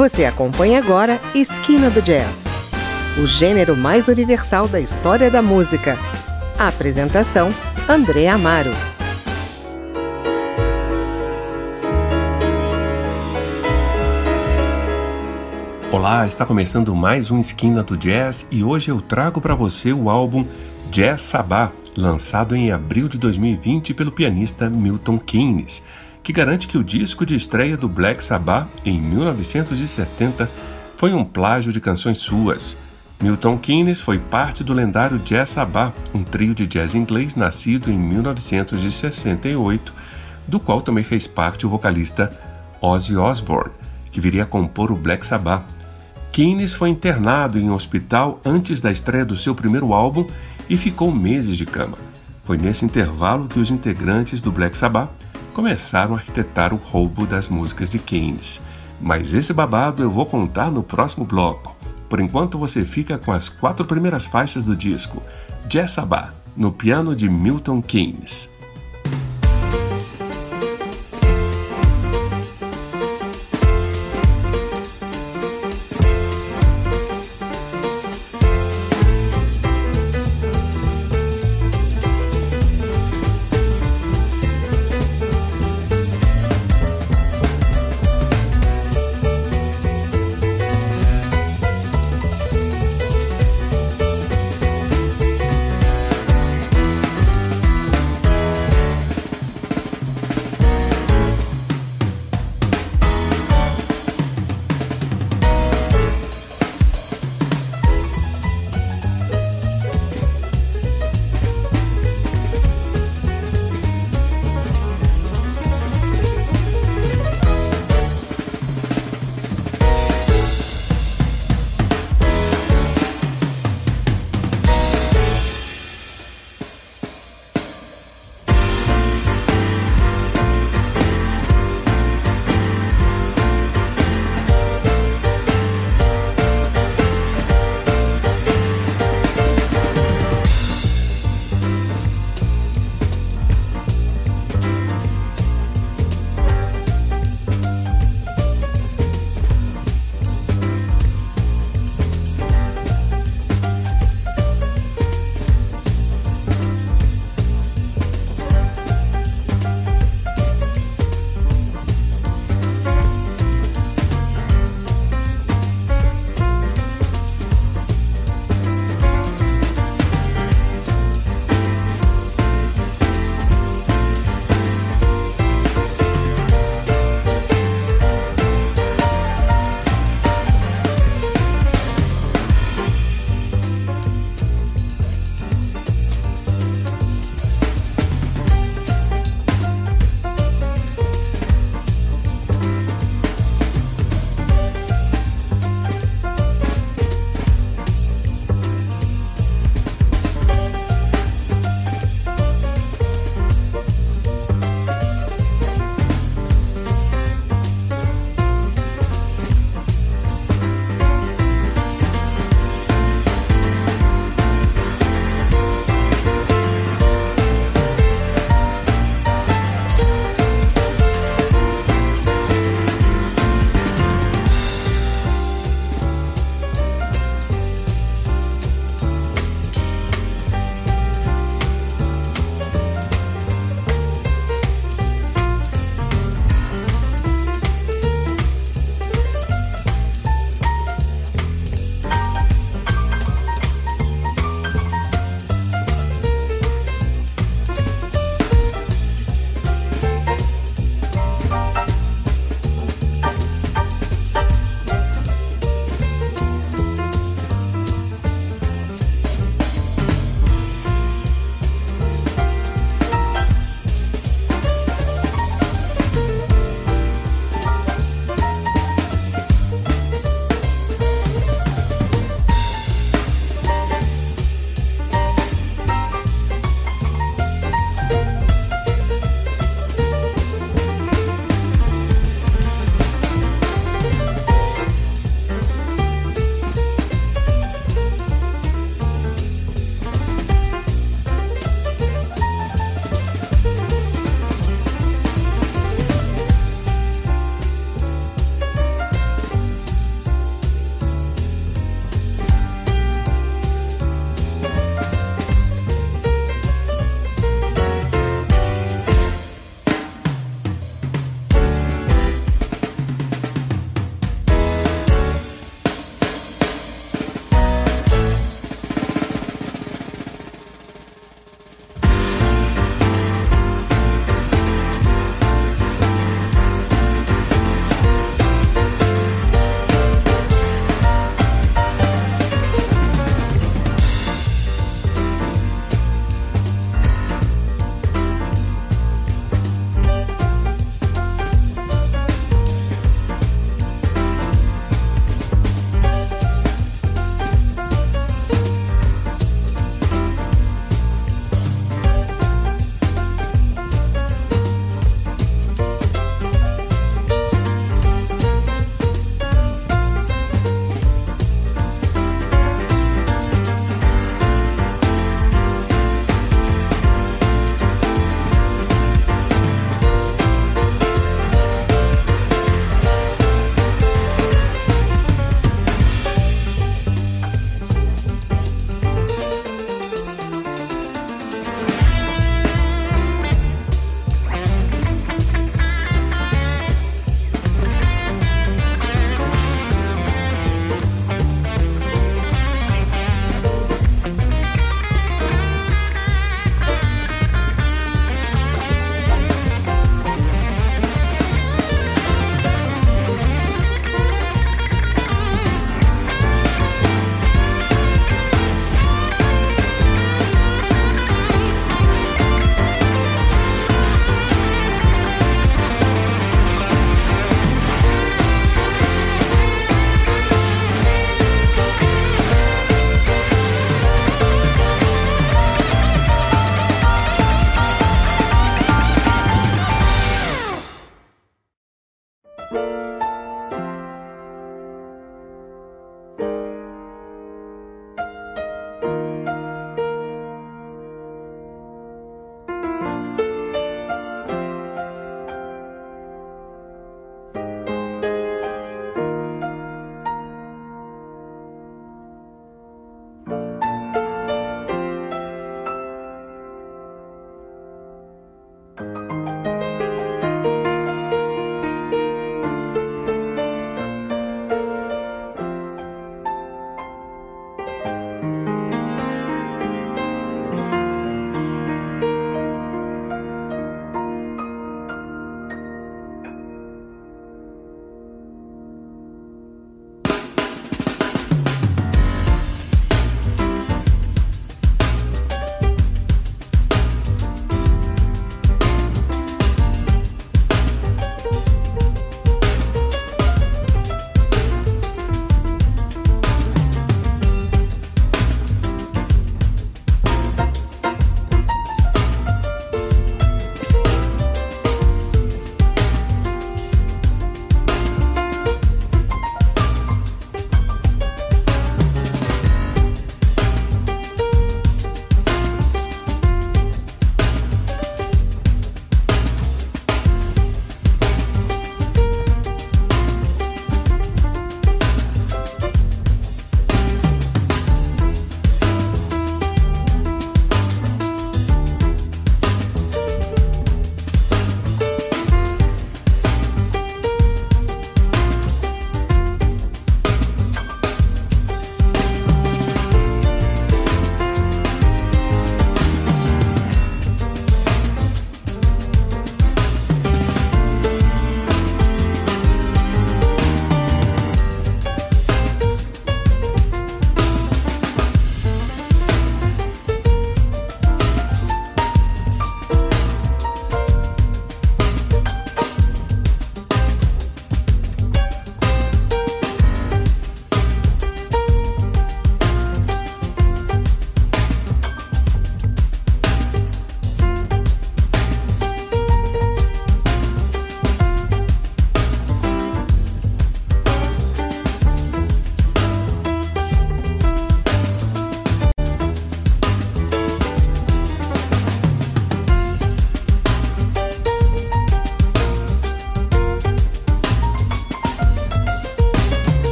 Você acompanha agora Esquina do Jazz, o gênero mais universal da história da música. A apresentação: André Amaro. Olá, está começando mais um Esquina do Jazz e hoje eu trago para você o álbum Jazz Sabá, lançado em abril de 2020 pelo pianista Milton Keynes que garante que o disco de estreia do Black Sabbath, em 1970, foi um plágio de canções suas. Milton Keynes foi parte do lendário Jazz Sabbath, um trio de jazz inglês nascido em 1968, do qual também fez parte o vocalista Ozzy Osbourne, que viria a compor o Black Sabbath. Keynes foi internado em um hospital antes da estreia do seu primeiro álbum e ficou meses de cama. Foi nesse intervalo que os integrantes do Black Sabbath começaram a arquitetar o roubo das músicas de Keynes. Mas esse babado eu vou contar no próximo bloco. Por enquanto você fica com as quatro primeiras faixas do disco Sabbath, no piano de Milton Keynes.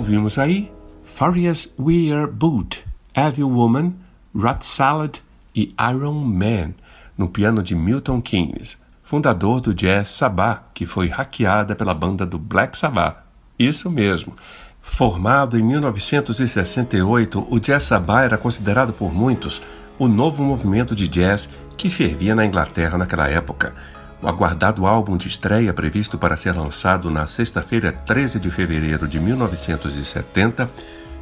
Ouvimos aí Farias Weir Boot, Evil Woman, Rat Salad e Iron Man, no piano de Milton Keynes, fundador do jazz Sabbath, que foi hackeada pela banda do Black Sabbath. Isso mesmo. Formado em 1968, o Jazz Sabbath era considerado por muitos o novo movimento de jazz que fervia na Inglaterra naquela época. O aguardado álbum de estreia, previsto para ser lançado na sexta-feira, 13 de fevereiro de 1970,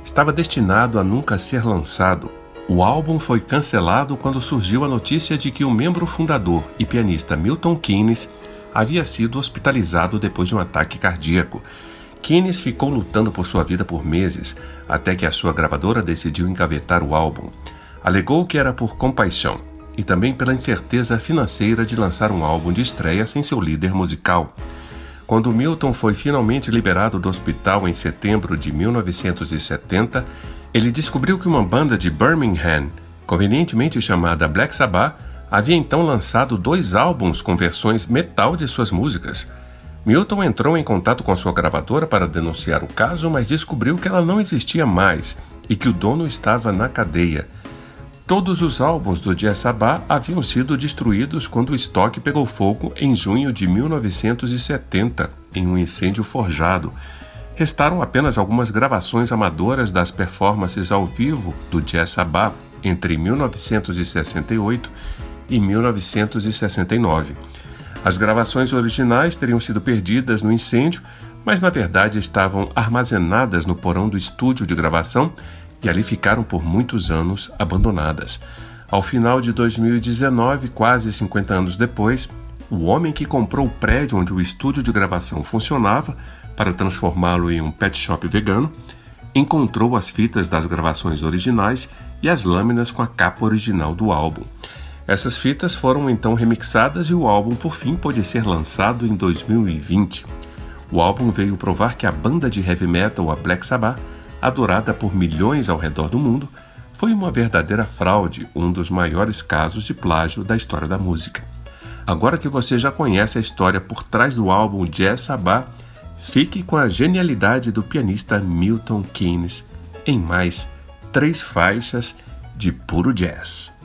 estava destinado a nunca ser lançado. O álbum foi cancelado quando surgiu a notícia de que o membro fundador e pianista Milton Keynes havia sido hospitalizado depois de um ataque cardíaco. Keynes ficou lutando por sua vida por meses, até que a sua gravadora decidiu engavetar o álbum. Alegou que era por compaixão e também pela incerteza financeira de lançar um álbum de estreia sem seu líder musical. Quando Milton foi finalmente liberado do hospital em setembro de 1970, ele descobriu que uma banda de Birmingham, convenientemente chamada Black Sabbath, havia então lançado dois álbuns com versões metal de suas músicas. Milton entrou em contato com sua gravadora para denunciar o caso, mas descobriu que ela não existia mais e que o dono estava na cadeia. Todos os álbuns do Jazz Sabá haviam sido destruídos quando o estoque pegou fogo em junho de 1970, em um incêndio forjado. Restaram apenas algumas gravações amadoras das performances ao vivo do Jazz Sabá entre 1968 e 1969. As gravações originais teriam sido perdidas no incêndio, mas na verdade estavam armazenadas no porão do estúdio de gravação e ali ficaram por muitos anos abandonadas. Ao final de 2019, quase 50 anos depois, o homem que comprou o prédio onde o estúdio de gravação funcionava para transformá-lo em um pet shop vegano, encontrou as fitas das gravações originais e as lâminas com a capa original do álbum. Essas fitas foram então remixadas e o álbum por fim pôde ser lançado em 2020. O álbum veio provar que a banda de heavy metal, a Black Sabbath, adorada por milhões ao redor do mundo, foi uma verdadeira fraude, um dos maiores casos de plágio da história da música. Agora que você já conhece a história por trás do álbum Jazz Sabá, fique com a genialidade do pianista Milton Keynes em mais três faixas de puro jazz.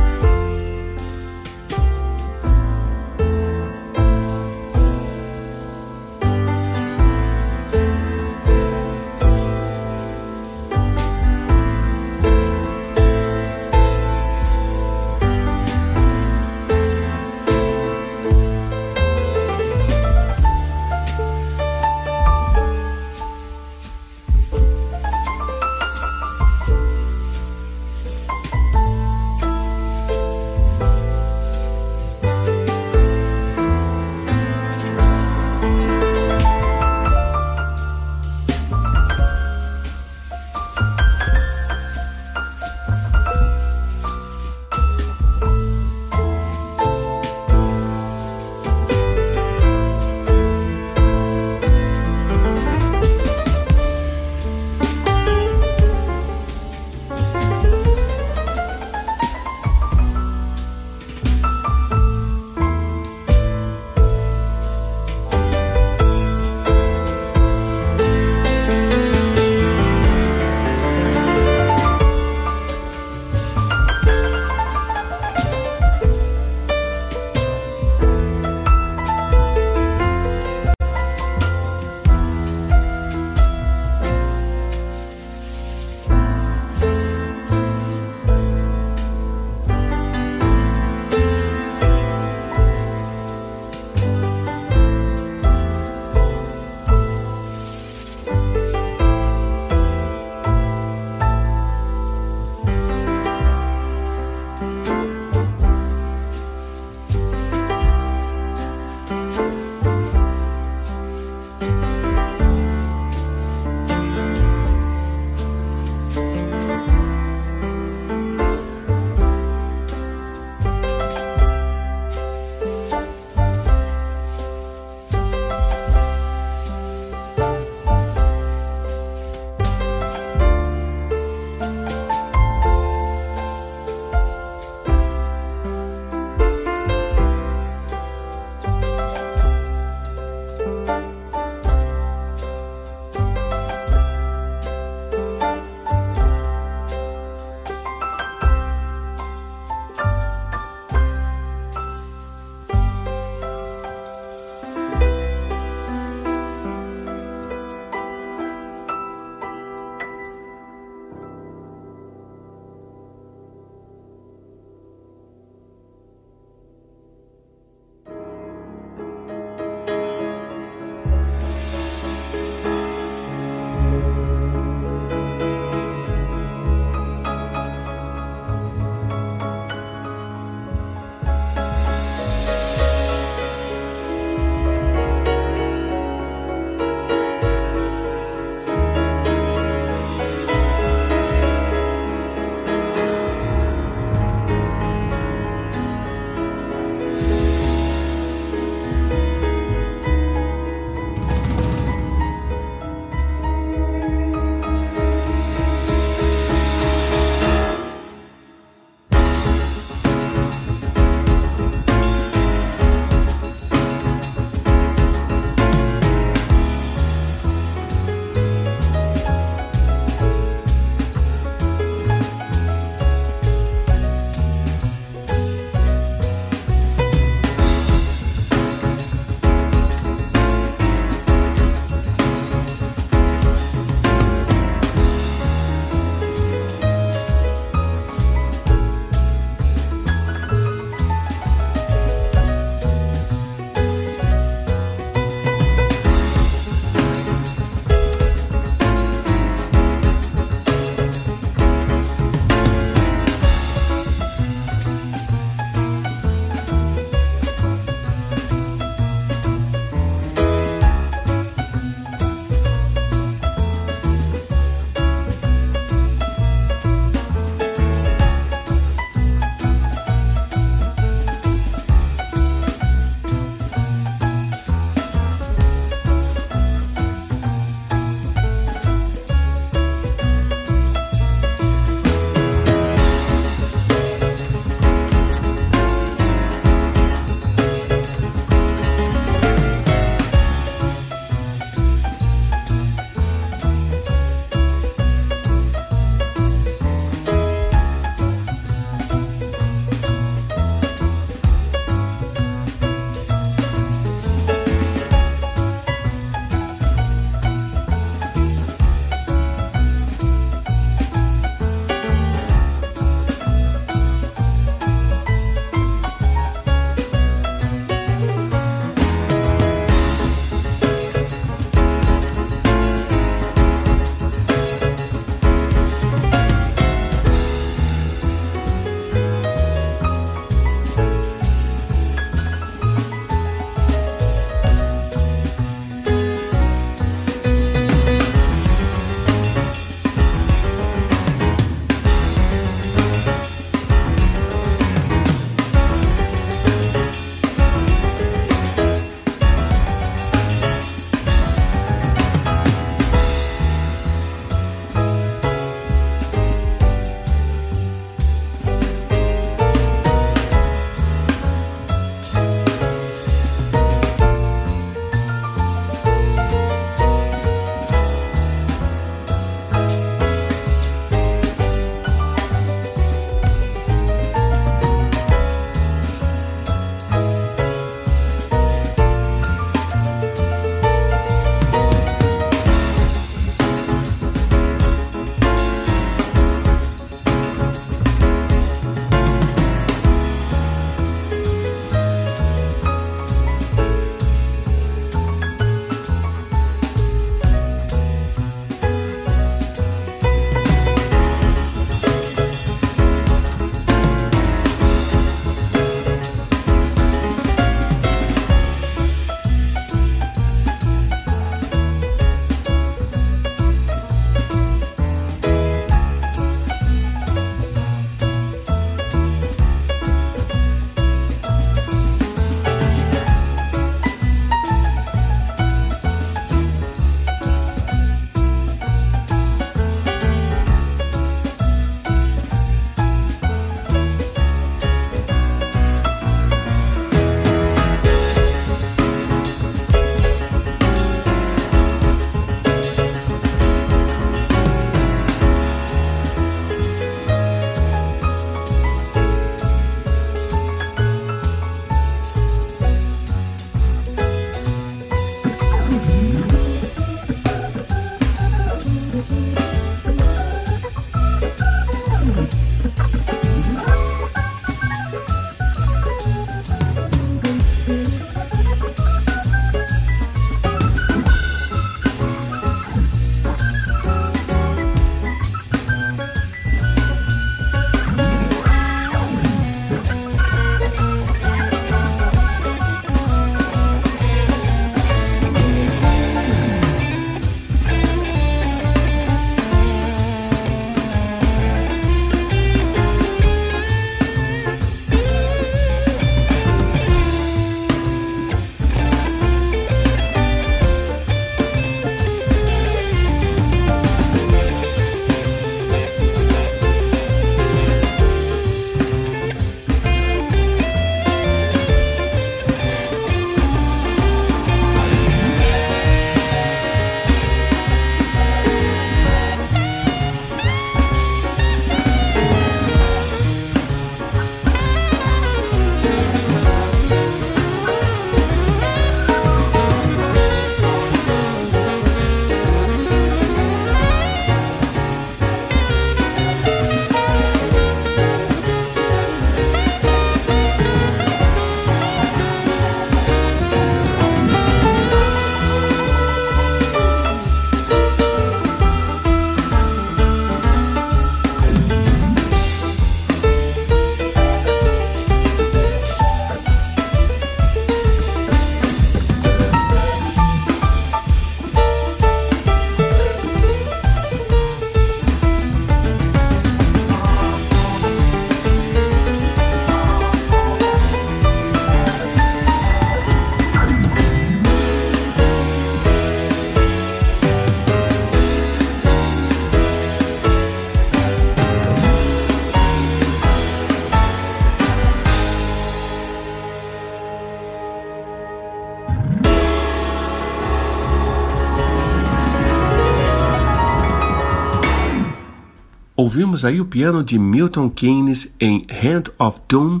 Ouvimos aí o piano de Milton Keynes em Hand of Doom,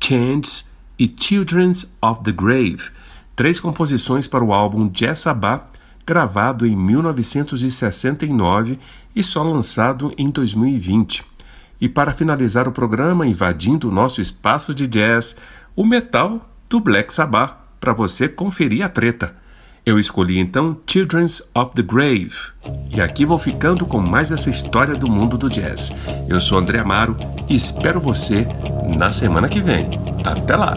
Chants e Children of the Grave, três composições para o álbum Jazz Sabá, gravado em 1969 e só lançado em 2020. E para finalizar o programa, invadindo o nosso espaço de jazz, o metal do Black Sabbath, para você conferir a treta. Eu escolhi então Children of the Grave. E aqui vou ficando com mais essa história do mundo do jazz. Eu sou André Amaro e espero você na semana que vem. Até lá!